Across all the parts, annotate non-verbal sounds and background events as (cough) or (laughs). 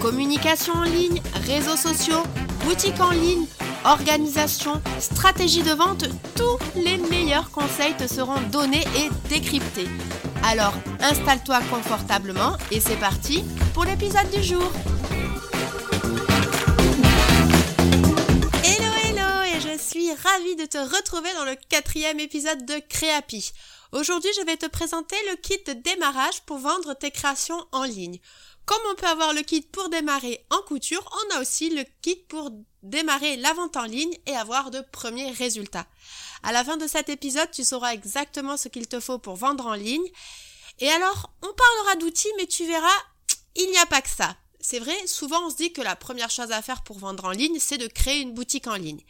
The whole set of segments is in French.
Communication en ligne, réseaux sociaux, boutique en ligne, organisation, stratégie de vente, tous les meilleurs conseils te seront donnés et décryptés. Alors installe-toi confortablement et c'est parti pour l'épisode du jour. Hello hello et je suis ravie de te retrouver dans le quatrième épisode de Créapi. Aujourd'hui je vais te présenter le kit de démarrage pour vendre tes créations en ligne. Comme on peut avoir le kit pour démarrer en couture, on a aussi le kit pour démarrer la vente en ligne et avoir de premiers résultats. À la fin de cet épisode, tu sauras exactement ce qu'il te faut pour vendre en ligne. Et alors, on parlera d'outils, mais tu verras, il n'y a pas que ça. C'est vrai, souvent on se dit que la première chose à faire pour vendre en ligne, c'est de créer une boutique en ligne.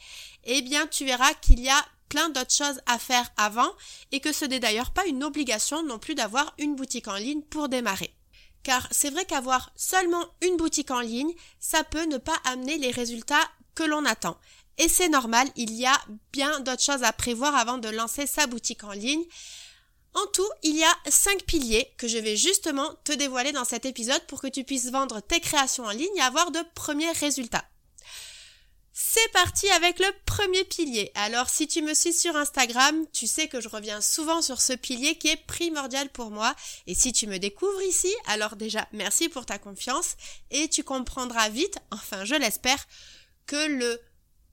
Eh bien, tu verras qu'il y a plein d'autres choses à faire avant et que ce n'est d'ailleurs pas une obligation non plus d'avoir une boutique en ligne pour démarrer car c'est vrai qu'avoir seulement une boutique en ligne, ça peut ne pas amener les résultats que l'on attend. Et c'est normal, il y a bien d'autres choses à prévoir avant de lancer sa boutique en ligne. En tout, il y a cinq piliers que je vais justement te dévoiler dans cet épisode pour que tu puisses vendre tes créations en ligne et avoir de premiers résultats. C'est parti avec le premier pilier. Alors si tu me suis sur Instagram, tu sais que je reviens souvent sur ce pilier qui est primordial pour moi. Et si tu me découvres ici, alors déjà merci pour ta confiance et tu comprendras vite, enfin je l'espère, que le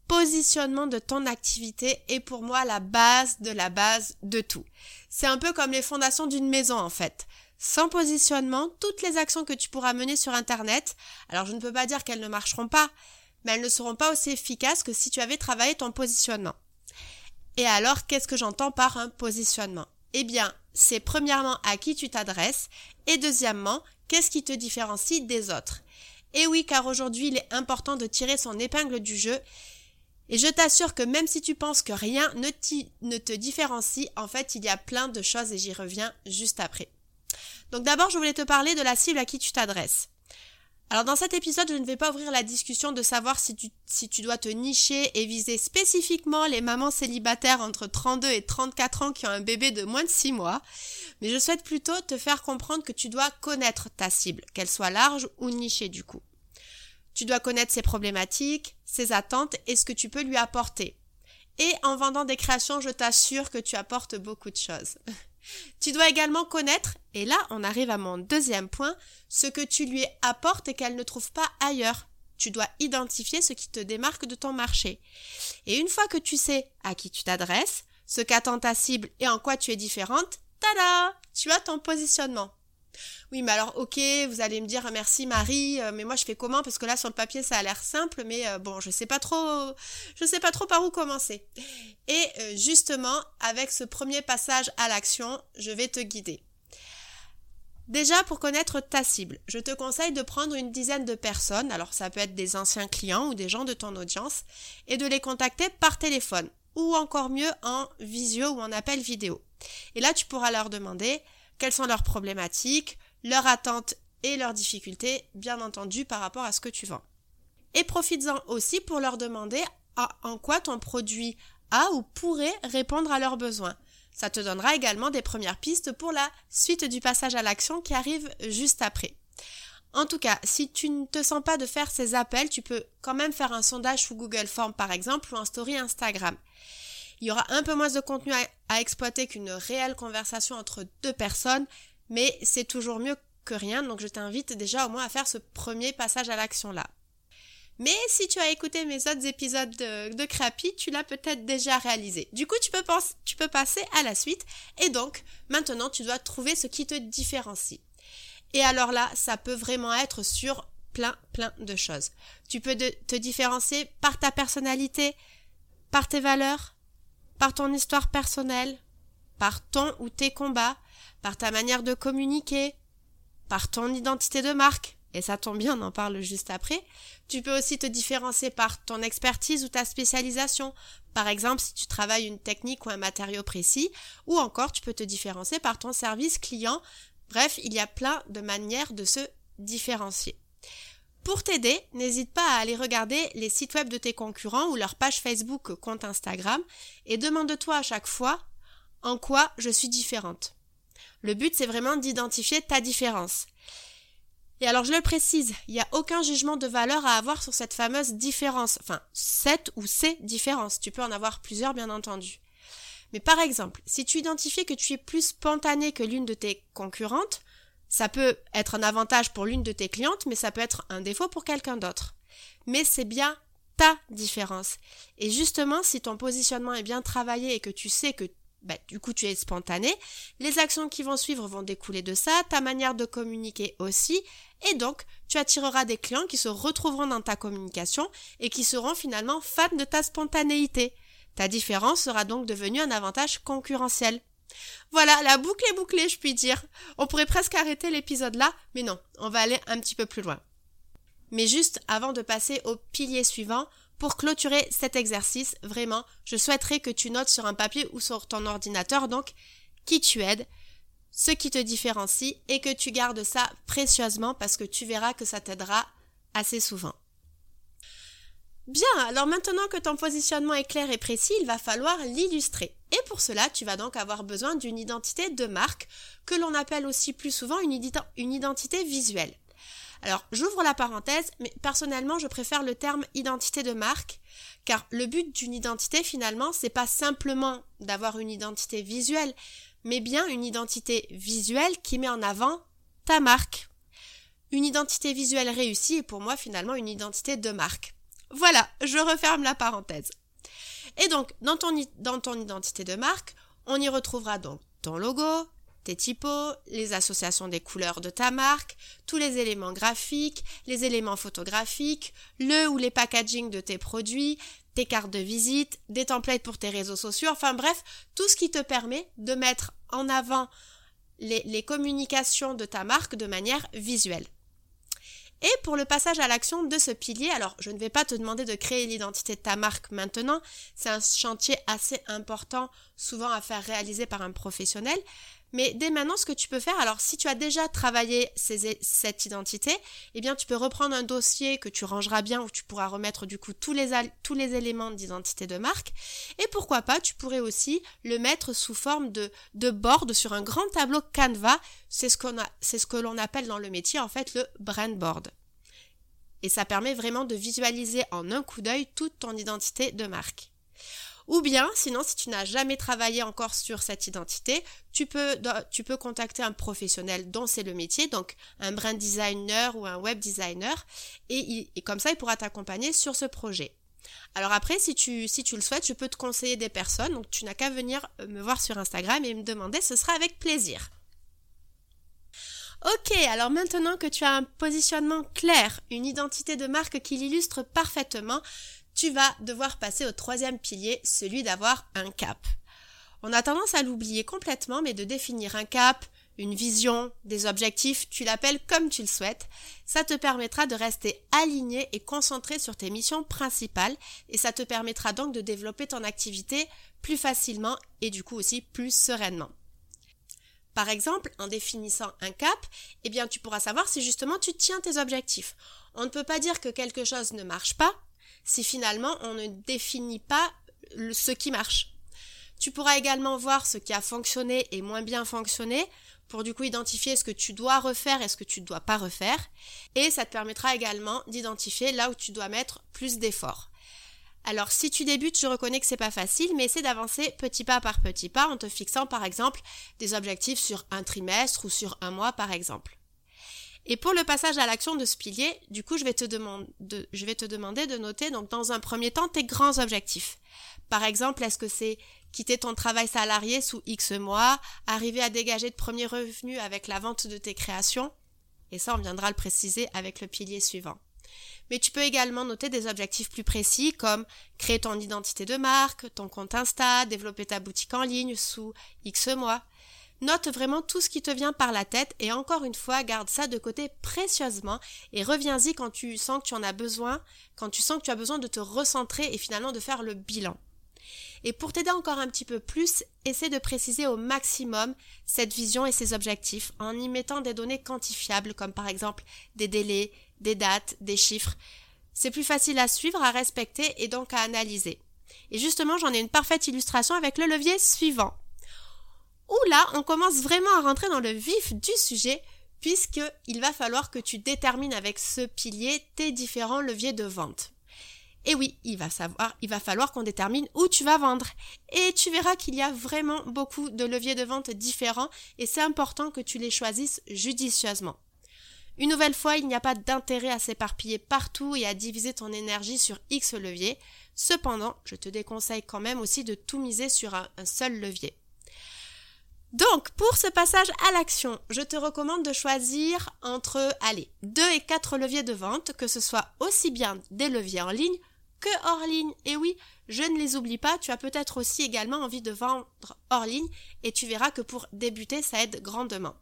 positionnement de ton activité est pour moi la base de la base de tout. C'est un peu comme les fondations d'une maison en fait. Sans positionnement, toutes les actions que tu pourras mener sur Internet, alors je ne peux pas dire qu'elles ne marcheront pas, mais elles ne seront pas aussi efficaces que si tu avais travaillé ton positionnement. Et alors, qu'est-ce que j'entends par un positionnement? Eh bien, c'est premièrement à qui tu t'adresses et deuxièmement, qu'est-ce qui te différencie des autres? Et oui, car aujourd'hui, il est important de tirer son épingle du jeu. Et je t'assure que même si tu penses que rien ne, ne te différencie, en fait, il y a plein de choses et j'y reviens juste après. Donc d'abord, je voulais te parler de la cible à qui tu t'adresses. Alors dans cet épisode, je ne vais pas ouvrir la discussion de savoir si tu, si tu dois te nicher et viser spécifiquement les mamans célibataires entre 32 et 34 ans qui ont un bébé de moins de 6 mois, mais je souhaite plutôt te faire comprendre que tu dois connaître ta cible, qu'elle soit large ou nichée du coup. Tu dois connaître ses problématiques, ses attentes et ce que tu peux lui apporter. Et en vendant des créations, je t'assure que tu apportes beaucoup de choses. (laughs) Tu dois également connaître, et là on arrive à mon deuxième point, ce que tu lui apportes et qu'elle ne trouve pas ailleurs. Tu dois identifier ce qui te démarque de ton marché. Et une fois que tu sais à qui tu t'adresses, ce qu'attend ta cible et en quoi tu es différente, tada Tu as ton positionnement. Oui, mais alors, ok, vous allez me dire merci Marie, euh, mais moi je fais comment? Parce que là sur le papier ça a l'air simple, mais euh, bon, je sais pas trop, je sais pas trop par où commencer. Et euh, justement, avec ce premier passage à l'action, je vais te guider. Déjà, pour connaître ta cible, je te conseille de prendre une dizaine de personnes, alors ça peut être des anciens clients ou des gens de ton audience, et de les contacter par téléphone, ou encore mieux en visio ou en appel vidéo. Et là, tu pourras leur demander quelles sont leurs problématiques, leurs attentes et leurs difficultés, bien entendu, par rapport à ce que tu vends. Et profites-en aussi pour leur demander en quoi ton produit a ou pourrait répondre à leurs besoins. Ça te donnera également des premières pistes pour la suite du passage à l'action qui arrive juste après. En tout cas, si tu ne te sens pas de faire ces appels, tu peux quand même faire un sondage sous Google Form par exemple ou en story Instagram. Il y aura un peu moins de contenu à, exploiter qu'une réelle conversation entre deux personnes, mais c'est toujours mieux que rien, donc je t'invite déjà au moins à faire ce premier passage à l'action là. Mais si tu as écouté mes autres épisodes de, de Crappy, tu l'as peut-être déjà réalisé. Du coup, tu peux, tu peux passer à la suite. Et donc, maintenant, tu dois trouver ce qui te différencie. Et alors là, ça peut vraiment être sur plein, plein de choses. Tu peux te différencier par ta personnalité, par tes valeurs, par ton histoire personnelle, par ton ou tes combats, par ta manière de communiquer, par ton identité de marque, et ça tombe bien, on en parle juste après. Tu peux aussi te différencier par ton expertise ou ta spécialisation. Par exemple, si tu travailles une technique ou un matériau précis, ou encore tu peux te différencier par ton service client. Bref, il y a plein de manières de se différencier. Pour t'aider, n'hésite pas à aller regarder les sites web de tes concurrents ou leur page Facebook compte Instagram et demande-toi à chaque fois en quoi je suis différente. Le but, c'est vraiment d'identifier ta différence. Et alors je le précise, il n'y a aucun jugement de valeur à avoir sur cette fameuse différence. Enfin, cette ou ces différences. Tu peux en avoir plusieurs, bien entendu. Mais par exemple, si tu identifies que tu es plus spontané que l'une de tes concurrentes, ça peut être un avantage pour l'une de tes clientes, mais ça peut être un défaut pour quelqu'un d'autre. Mais c'est bien ta différence. Et justement, si ton positionnement est bien travaillé et que tu sais que bah, du coup tu es spontané, les actions qui vont suivre vont découler de ça, ta manière de communiquer aussi, et donc tu attireras des clients qui se retrouveront dans ta communication et qui seront finalement fans de ta spontanéité. Ta différence sera donc devenue un avantage concurrentiel. Voilà, la boucle est bouclée, je puis dire. On pourrait presque arrêter l'épisode là, mais non, on va aller un petit peu plus loin. Mais juste avant de passer au pilier suivant, pour clôturer cet exercice, vraiment, je souhaiterais que tu notes sur un papier ou sur ton ordinateur, donc, qui tu aides, ce qui te différencie et que tu gardes ça précieusement parce que tu verras que ça t'aidera assez souvent. Bien, alors maintenant que ton positionnement est clair et précis, il va falloir l'illustrer. Et pour cela, tu vas donc avoir besoin d'une identité de marque, que l'on appelle aussi plus souvent une, identité visuelle. Alors, j'ouvre la parenthèse, mais personnellement, je préfère le terme identité de marque, car le but d'une identité, finalement, c'est pas simplement d'avoir une identité visuelle, mais bien une identité visuelle qui met en avant ta marque. Une identité visuelle réussie est pour moi finalement une identité de marque. Voilà, je referme la parenthèse. Et donc, dans ton, dans ton identité de marque, on y retrouvera donc ton logo, tes typos, les associations des couleurs de ta marque, tous les éléments graphiques, les éléments photographiques, le ou les packaging de tes produits, tes cartes de visite, des templates pour tes réseaux sociaux, enfin bref, tout ce qui te permet de mettre en avant les, les communications de ta marque de manière visuelle. Et pour le passage à l'action de ce pilier, alors je ne vais pas te demander de créer l'identité de ta marque maintenant, c'est un chantier assez important, souvent à faire réaliser par un professionnel, mais dès maintenant, ce que tu peux faire, alors si tu as déjà travaillé cette identité, eh bien tu peux reprendre un dossier que tu rangeras bien où tu pourras remettre du coup tous les, éléments d'identité de marque. Et pourquoi pas, tu pourrais aussi le mettre sous forme de, board sur un grand tableau Canva. C'est ce qu'on ce que l'on appelle dans le métier en fait le brand board. Et ça permet vraiment de visualiser en un coup d'œil toute ton identité de marque. Ou bien, sinon, si tu n'as jamais travaillé encore sur cette identité, tu peux, contacter un professionnel dont c'est le métier, donc un brand designer ou un web designer, et, comme ça, il pourra t'accompagner sur ce projet. Alors après, si tu, si tu le souhaites, je peux te conseiller des personnes, donc tu n'as qu'à venir euh, me voir sur Instagram et me demander, ce sera avec plaisir. Ok, alors maintenant que tu as un positionnement clair, une identité de marque qui l'illustre parfaitement, tu vas devoir passer au troisième pilier, celui d'avoir un cap. On a tendance à l'oublier complètement, mais de définir un cap, une vision, des objectifs, tu l'appelles comme tu le souhaites, ça te permettra de rester aligné et concentré sur tes missions principales et ça te permettra donc de développer ton activité plus facilement et du coup aussi plus sereinement. Par exemple, en définissant un cap, eh bien tu pourras savoir si justement tu tiens tes objectifs. On ne peut pas dire que quelque chose ne marche pas si finalement on ne définit pas ce qui marche. Tu pourras également voir ce qui a fonctionné et moins bien fonctionné pour du coup identifier ce que tu dois refaire et ce que tu ne dois pas refaire. Et ça te permettra également d'identifier là où tu dois mettre plus d'efforts. Alors si tu débutes, je reconnais que c'est pas facile, mais essaie d'avancer petit pas par petit pas en te fixant par exemple des objectifs sur un trimestre ou sur un mois par exemple. Et pour le passage à l'action de ce pilier, du coup, je vais te, demander de, noter, donc, dans un premier temps, tes grands objectifs. Par exemple, est-ce que c'est quitter ton travail salarié sous X mois, arriver à dégager de premiers revenus avec la vente de tes créations? Et ça, on viendra le préciser avec le pilier suivant. Mais tu peux également noter des objectifs plus précis comme créer ton identité de marque, ton compte Insta, développer ta boutique en ligne sous X mois. Note vraiment tout ce qui te vient par la tête et encore une fois, garde ça de côté précieusement et reviens-y quand tu sens que tu en as besoin, quand tu sens que tu as besoin de te recentrer et finalement de faire le bilan. Et pour t'aider encore un petit peu plus, essaie de préciser au maximum cette vision et ses objectifs en y mettant des données quantifiables comme par exemple des délais, des dates, des chiffres. C'est plus facile à suivre, à respecter et donc à analyser. Et justement, j'en ai une parfaite illustration avec le levier suivant. Où là, on commence vraiment à rentrer dans le vif du sujet puisqu'il va falloir que tu détermines avec ce pilier tes différents leviers de vente. Et oui, il va savoir, il va falloir qu'on détermine où tu vas vendre. Et tu verras qu'il y a vraiment beaucoup de leviers de vente différents et c'est important que tu les choisisses judicieusement. Une nouvelle fois, il n'y a pas d'intérêt à s'éparpiller partout et à diviser ton énergie sur X leviers. Cependant, je te déconseille quand même aussi de tout miser sur un, un seul levier. Donc, pour ce passage à l'action, je te recommande de choisir entre, allez, 2 et 4 leviers de vente, que ce soit aussi bien des leviers en ligne que hors ligne. Et oui, je ne les oublie pas, tu as peut-être aussi également envie de vendre hors ligne et tu verras que pour débuter, ça aide grandement.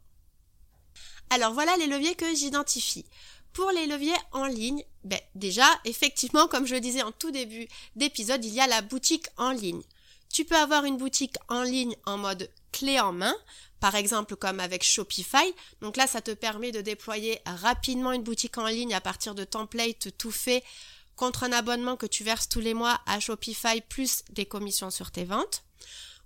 Alors voilà les leviers que j'identifie. Pour les leviers en ligne, ben déjà, effectivement, comme je le disais en tout début d'épisode, il y a la boutique en ligne. Tu peux avoir une boutique en ligne en mode clé en main, par exemple comme avec Shopify. Donc là, ça te permet de déployer rapidement une boutique en ligne à partir de templates tout faits contre un abonnement que tu verses tous les mois à Shopify plus des commissions sur tes ventes.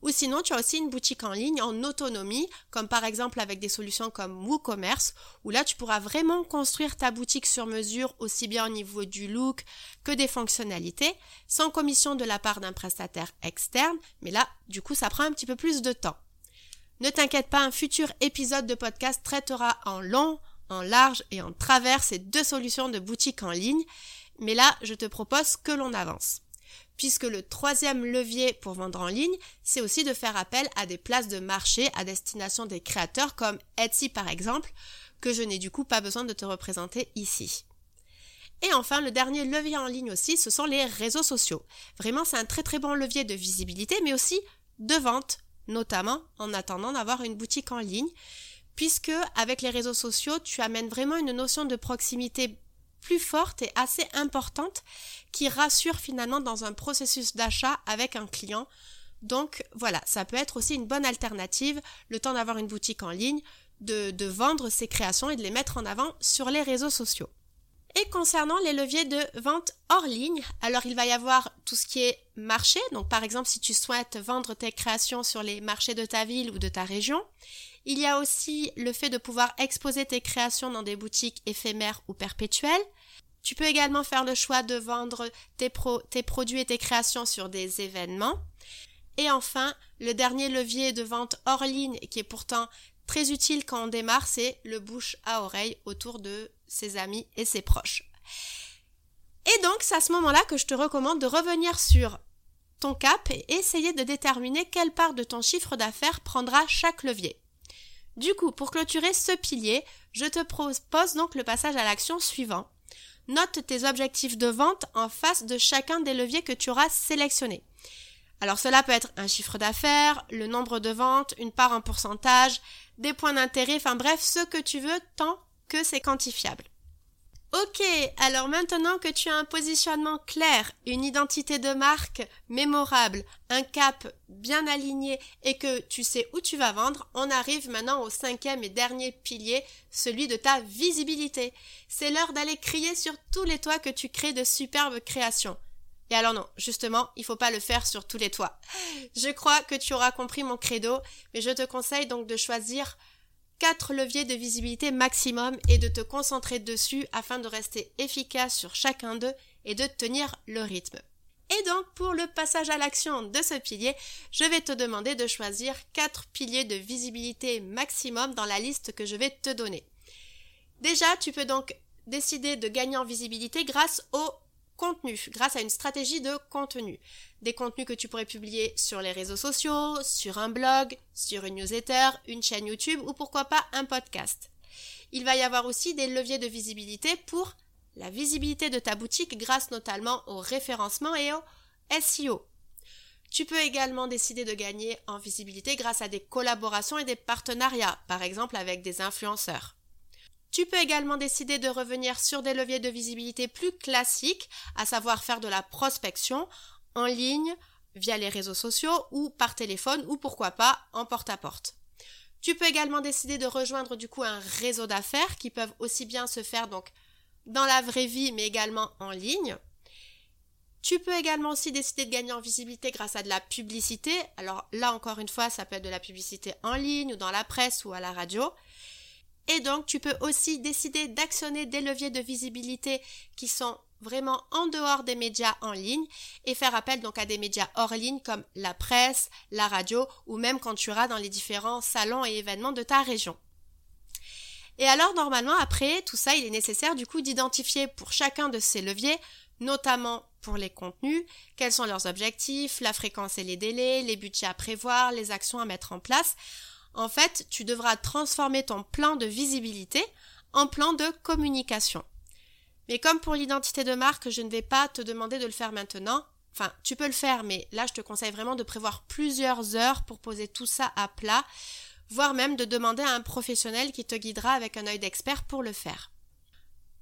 Ou sinon, tu as aussi une boutique en ligne en autonomie, comme par exemple avec des solutions comme WooCommerce, où là tu pourras vraiment construire ta boutique sur mesure, aussi bien au niveau du look que des fonctionnalités, sans commission de la part d'un prestataire externe, mais là, du coup, ça prend un petit peu plus de temps. Ne t'inquiète pas, un futur épisode de podcast traitera en long, en large et en travers ces deux solutions de boutique en ligne, mais là, je te propose que l'on avance. Puisque le troisième levier pour vendre en ligne, c'est aussi de faire appel à des places de marché à destination des créateurs comme Etsy par exemple, que je n'ai du coup pas besoin de te représenter ici. Et enfin, le dernier levier en ligne aussi, ce sont les réseaux sociaux. Vraiment, c'est un très très bon levier de visibilité, mais aussi de vente, notamment en attendant d'avoir une boutique en ligne, puisque avec les réseaux sociaux, tu amènes vraiment une notion de proximité plus forte et assez importante qui rassure finalement dans un processus d'achat avec un client. Donc voilà, ça peut être aussi une bonne alternative, le temps d'avoir une boutique en ligne, de, vendre ses créations et de les mettre en avant sur les réseaux sociaux. Et concernant les leviers de vente hors ligne, alors il va y avoir tout ce qui est marché. Donc par exemple, si tu souhaites vendre tes créations sur les marchés de ta ville ou de ta région, il y a aussi le fait de pouvoir exposer tes créations dans des boutiques éphémères ou perpétuelles. Tu peux également faire le choix de vendre tes, produits et tes créations sur des événements. Et enfin, le dernier levier de vente hors ligne qui est pourtant très utile quand on démarre, c'est le bouche à oreille autour de ses amis et ses proches. Et donc, c'est à ce moment-là que je te recommande de revenir sur ton cap et essayer de déterminer quelle part de ton chiffre d'affaires prendra chaque levier. Du coup, pour clôturer ce pilier, je te propose donc le passage à l'action suivant. Note tes objectifs de vente en face de chacun des leviers que tu auras sélectionnés. Alors cela peut être un chiffre d'affaires, le nombre de ventes, une part en pourcentage, des points d'intérêt, enfin bref, ce que tu veux tant que c'est quantifiable. Ok, alors maintenant que tu as un positionnement clair, une identité de marque mémorable, un cap bien aligné et que tu sais où tu vas vendre, on arrive maintenant au cinquième et dernier pilier, celui de ta visibilité. C'est l'heure d'aller crier sur tous les toits que tu crées de superbes créations. Et alors non, justement, il faut pas le faire sur tous les toits. Je crois que tu auras compris mon credo, mais je te conseille donc de choisir quatre leviers de visibilité maximum et de te concentrer dessus afin de rester efficace sur chacun d'eux et de tenir le rythme. Et donc, pour le passage à l'action de ce pilier, je vais te demander de choisir quatre piliers de visibilité maximum dans la liste que je vais te donner. Déjà, tu peux donc décider de gagner en visibilité grâce au contenu, grâce à une stratégie de contenu. Des contenus que tu pourrais publier sur les réseaux sociaux, sur un blog, sur une newsletter, une chaîne YouTube ou pourquoi pas un podcast. Il va y avoir aussi des leviers de visibilité pour la visibilité de ta boutique grâce notamment au référencement et au SEO. Tu peux également décider de gagner en visibilité grâce à des collaborations et des partenariats, par exemple avec des influenceurs. Tu peux également décider de revenir sur des leviers de visibilité plus classiques, à savoir faire de la prospection en ligne, via les réseaux sociaux ou par téléphone ou pourquoi pas en porte-à-porte. Tu peux également décider de rejoindre du coup un réseau d'affaires qui peuvent aussi bien se faire donc dans la vraie vie mais également en ligne. Tu peux également aussi décider de gagner en visibilité grâce à de la publicité. Alors là encore une fois, ça peut être de la publicité en ligne ou dans la presse ou à la radio. Et donc tu peux aussi décider d'actionner des leviers de visibilité qui sont vraiment en dehors des médias en ligne et faire appel donc à des médias hors ligne comme la presse, la radio ou même quand tu iras dans les différents salons et événements de ta région. Et alors normalement après tout ça il est nécessaire du coup d'identifier pour chacun de ces leviers notamment pour les contenus, quels sont leurs objectifs, la fréquence et les délais, les budgets à prévoir, les actions à mettre en place. En fait, tu devras transformer ton plan de visibilité en plan de communication. Mais comme pour l'identité de marque, je ne vais pas te demander de le faire maintenant. Enfin, tu peux le faire, mais là, je te conseille vraiment de prévoir plusieurs heures pour poser tout ça à plat, voire même de demander à un professionnel qui te guidera avec un œil d'expert pour le faire.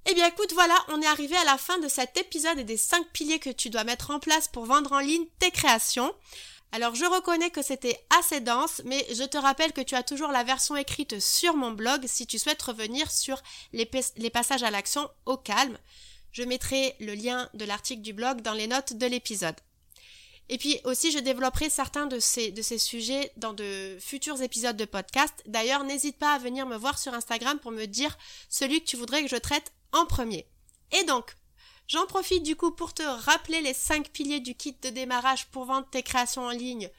Eh bien écoute, voilà, on est arrivé à la fin de cet épisode et des 5 piliers que tu dois mettre en place pour vendre en ligne tes créations. Alors je reconnais que c'était assez dense, mais je te rappelle que tu as toujours la version écrite sur mon blog si tu souhaites revenir sur les, passages à l'action au calme. Je mettrai le lien de l'article du blog dans les notes de l'épisode. Et puis aussi, je développerai certains de ces, sujets dans de futurs épisodes de podcast. D'ailleurs, n'hésite pas à venir me voir sur Instagram pour me dire celui que tu voudrais que je traite en premier. Et donc, J'en profite du coup pour te rappeler les 5 piliers du kit de démarrage pour vendre tes créations en ligne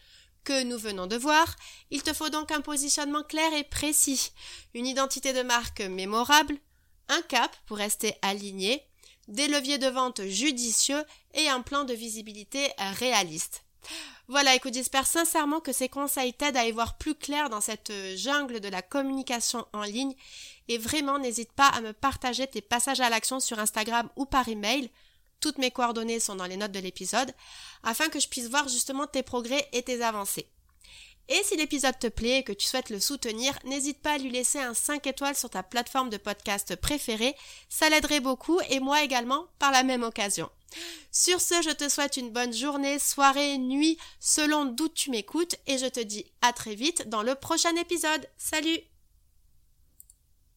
que nous venons de voir. Il te faut donc un positionnement clair et précis, une identité de marque mémorable, un cap pour rester aligné, des leviers de vente judicieux et un plan de visibilité réaliste. Voilà, écoute, j'espère sincèrement que ces conseils t'aident à y voir plus clair dans cette jungle de la communication en ligne et vraiment n'hésite pas à me partager tes passages à l'action sur Instagram ou par email. Toutes mes coordonnées sont dans les notes de l'épisode afin que je puisse voir justement tes progrès et tes avancées. Et si l'épisode te plaît et que tu souhaites le soutenir, n'hésite pas à lui laisser un 5 étoiles sur ta plateforme de podcast préférée, ça l'aiderait beaucoup et moi également par la même occasion. Sur ce, je te souhaite une bonne journée, soirée, nuit, selon d'où tu m'écoutes et je te dis à très vite dans le prochain épisode. Salut